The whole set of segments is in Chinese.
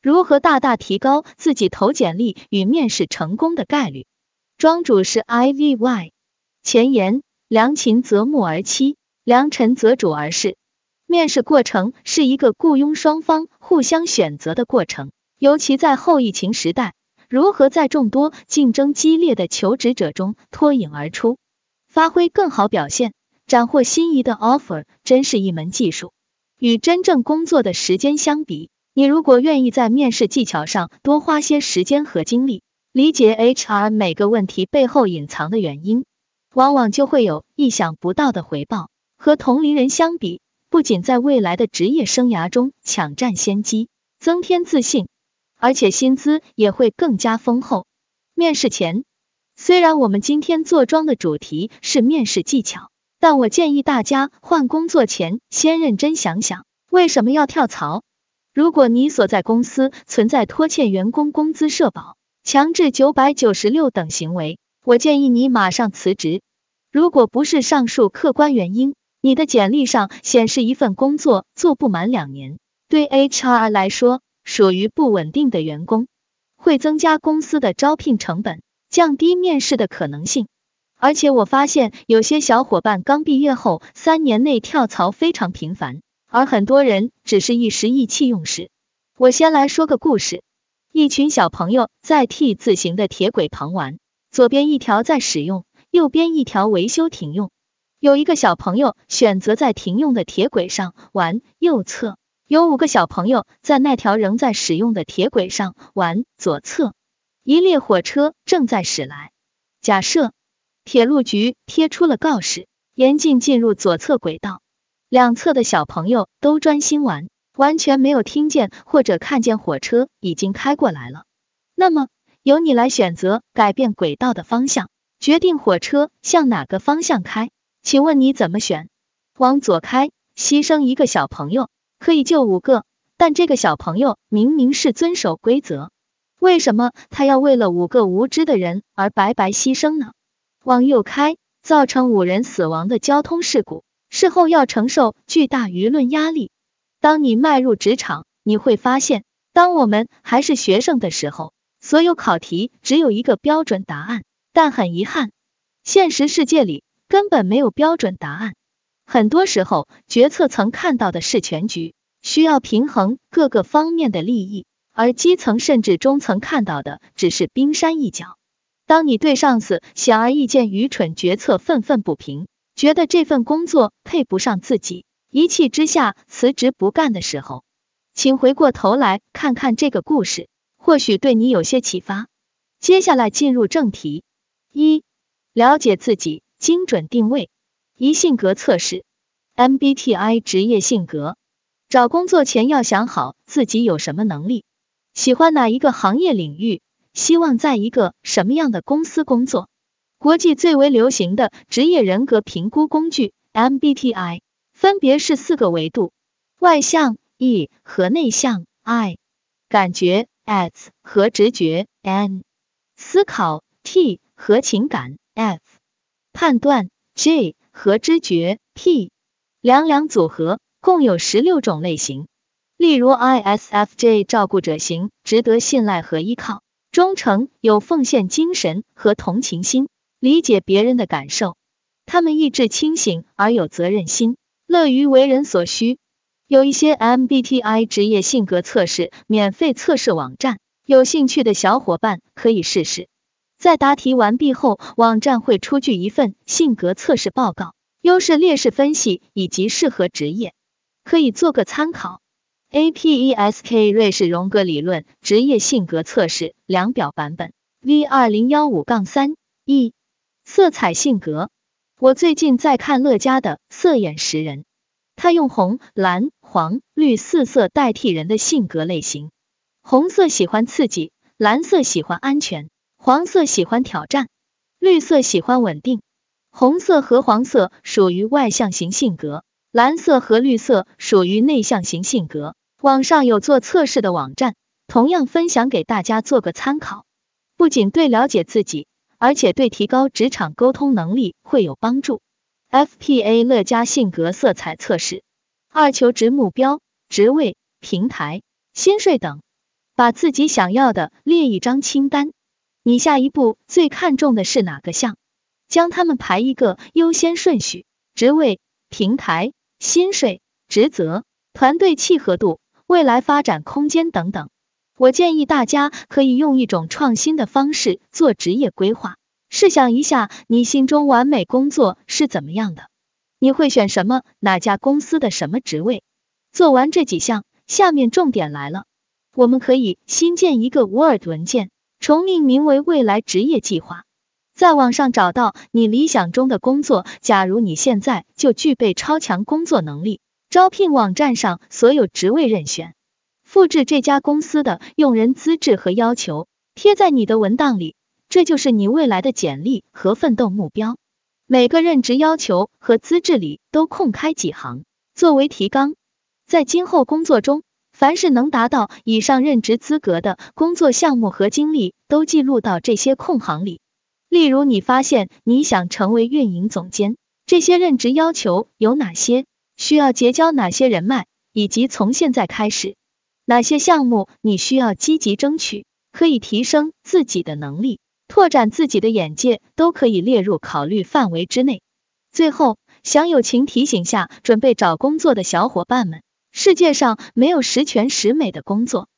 如何大大提高自己投简历与面试成功的概率？庄主是 IVY。前言：良禽择木而栖，良臣择主而事。面试过程是一个雇佣双方互相选择的过程，尤其在后疫情时代，如何在众多竞争激烈的求职者中脱颖而出，发挥更好表现，斩获心仪的 offer，真是一门技术。与真正工作的时间相比，你如果愿意在面试技巧上多花些时间和精力，理解 HR 每个问题背后隐藏的原因，往往就会有意想不到的回报。和同龄人相比，不仅在未来的职业生涯中抢占先机，增添自信，而且薪资也会更加丰厚。面试前，虽然我们今天坐庄的主题是面试技巧，但我建议大家换工作前先认真想想，为什么要跳槽。如果你所在公司存在拖欠员工工资、社保、强制九百九十六等行为，我建议你马上辞职。如果不是上述客观原因，你的简历上显示一份工作做不满两年，对 HR 来说属于不稳定的员工，会增加公司的招聘成本，降低面试的可能性。而且我发现有些小伙伴刚毕业后三年内跳槽非常频繁。而很多人只是一时意气用事。我先来说个故事：一群小朋友在 T 字形的铁轨旁玩，左边一条在使用，右边一条维修停用。有一个小朋友选择在停用的铁轨上玩，右侧有五个小朋友在那条仍在使用的铁轨上玩，左侧一列火车正在驶来。假设铁路局贴出了告示，严禁进入左侧轨道。两侧的小朋友都专心玩，完全没有听见或者看见火车已经开过来了。那么，由你来选择改变轨道的方向，决定火车向哪个方向开。请问你怎么选？往左开，牺牲一个小朋友可以救五个，但这个小朋友明明是遵守规则，为什么他要为了五个无知的人而白白牺牲呢？往右开，造成五人死亡的交通事故。事后要承受巨大舆论压力。当你迈入职场，你会发现，当我们还是学生的时候，所有考题只有一个标准答案。但很遗憾，现实世界里根本没有标准答案。很多时候，决策层看到的是全局，需要平衡各个方面的利益，而基层甚至中层看到的只是冰山一角。当你对上司显而易见愚蠢决策愤愤不平。觉得这份工作配不上自己，一气之下辞职不干的时候，请回过头来看看这个故事，或许对你有些启发。接下来进入正题：一、了解自己，精准定位。一、性格测试，MBTI 职业性格。找工作前要想好自己有什么能力，喜欢哪一个行业领域，希望在一个什么样的公司工作。国际最为流行的职业人格评估工具 MBTI 分别是四个维度：外向 E 和内向 I，感觉 S 和直觉 N，思考 T 和情感 F，判断 J 和知觉 P。两两组合，共有十六种类型。例如 ISFJ 照顾者型，值得信赖和依靠，忠诚，有奉献精神和同情心。理解别人的感受，他们意志清醒而有责任心，乐于为人所需。有一些 MBTI 职业性格测试免费测试网站，有兴趣的小伙伴可以试试。在答题完毕后，网站会出具一份性格测试报告，优势劣势分析以及适合职业，可以做个参考。APESK 瑞士荣格理论职业性格测试量表版本 V 二零幺五杠三 E。色彩性格，我最近在看乐嘉的色眼识人，他用红、蓝、黄、绿四色代替人的性格类型。红色喜欢刺激，蓝色喜欢安全，黄色喜欢挑战，绿色喜欢稳定。红色和黄色属于外向型性格，蓝色和绿色属于内向型性格。网上有做测试的网站，同样分享给大家做个参考，不仅对了解自己。而且对提高职场沟通能力会有帮助。FPA 乐嘉性格色彩测试：二求职目标、职位、平台、薪水等。把自己想要的列一张清单。你下一步最看重的是哪个项？将它们排一个优先顺序：职位、平台、薪水、职责、团队契合度、未来发展空间等等。我建议大家可以用一种创新的方式做职业规划。试想一下，你心中完美工作是怎么样的？你会选什么？哪家公司的什么职位？做完这几项，下面重点来了。我们可以新建一个 Word 文件，重命名为“未来职业计划”。在网上找到你理想中的工作。假如你现在就具备超强工作能力，招聘网站上所有职位任选，复制这家公司的用人资质和要求，贴在你的文档里。这就是你未来的简历和奋斗目标。每个任职要求和资质里都空开几行，作为提纲。在今后工作中，凡是能达到以上任职资格的工作项目和经历，都记录到这些空行里。例如，你发现你想成为运营总监，这些任职要求有哪些？需要结交哪些人脉？以及从现在开始，哪些项目你需要积极争取？可以提升自己的能力，拓展自己的眼界，都可以列入考虑范围之内。最后，想友情提醒下准备找工作的小伙伴们：世界上没有十全十美的工作，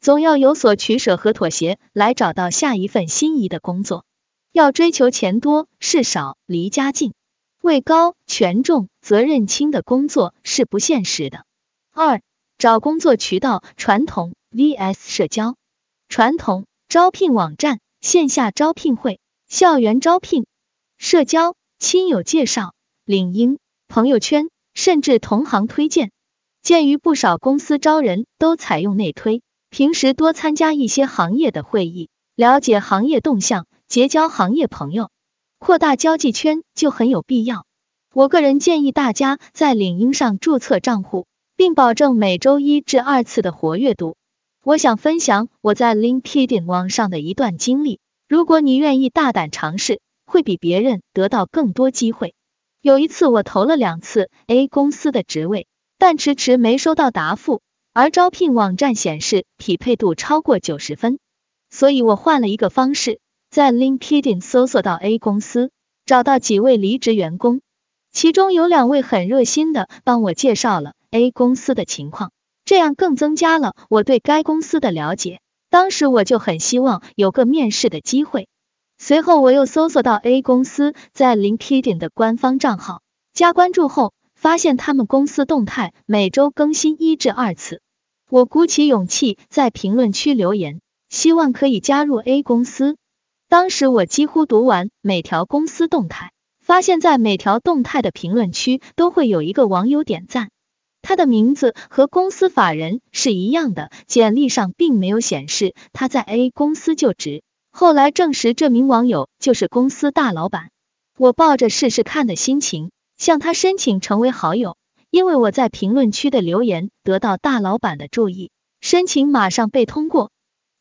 总要有所取舍和妥协，来找到下一份心仪的工作。要追求钱多事少离家近，位高权重责任轻的工作是不现实的。二、找工作渠道传统 vs 社交。传统招聘网站、线下招聘会、校园招聘、社交、亲友介绍、领英、朋友圈，甚至同行推荐。鉴于不少公司招人都采用内推，平时多参加一些行业的会议，了解行业动向。结交行业朋友，扩大交际圈就很有必要。我个人建议大家在领英上注册账户，并保证每周一至二次的活跃度。我想分享我在 LinkedIn 网上的一段经历，如果你愿意大胆尝试，会比别人得到更多机会。有一次我投了两次 A 公司的职位，但迟迟没收到答复，而招聘网站显示匹配度超过九十分，所以我换了一个方式。在 LinkedIn 搜索到 A 公司，找到几位离职员工，其中有两位很热心的帮我介绍了 A 公司的情况，这样更增加了我对该公司的了解。当时我就很希望有个面试的机会。随后我又搜索到 A 公司在 LinkedIn 的官方账号，加关注后发现他们公司动态每周更新一至二次。我鼓起勇气在评论区留言，希望可以加入 A 公司。当时我几乎读完每条公司动态，发现，在每条动态的评论区都会有一个网友点赞，他的名字和公司法人是一样的，简历上并没有显示他在 A 公司就职。后来证实，这名网友就是公司大老板。我抱着试试看的心情向他申请成为好友，因为我在评论区的留言得到大老板的注意，申请马上被通过。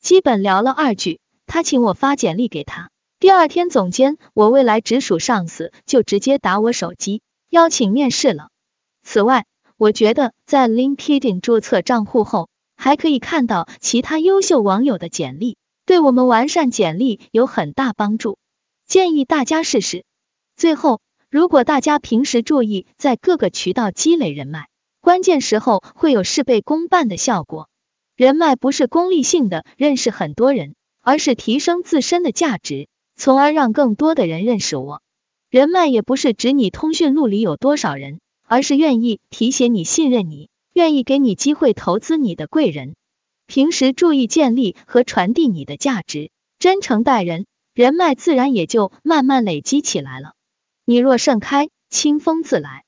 基本聊了二句。他请我发简历给他，第二天总监，我未来直属上司就直接打我手机邀请面试了。此外，我觉得在 LinkedIn 注册账户后，还可以看到其他优秀网友的简历，对我们完善简历有很大帮助，建议大家试试。最后，如果大家平时注意在各个渠道积累人脉，关键时候会有事倍功半的效果。人脉不是功利性的认识很多人。而是提升自身的价值，从而让更多的人认识我。人脉也不是指你通讯录里有多少人，而是愿意提携你、信任你、愿意给你机会投资你的贵人。平时注意建立和传递你的价值，真诚待人，人脉自然也就慢慢累积起来了。你若盛开，清风自来。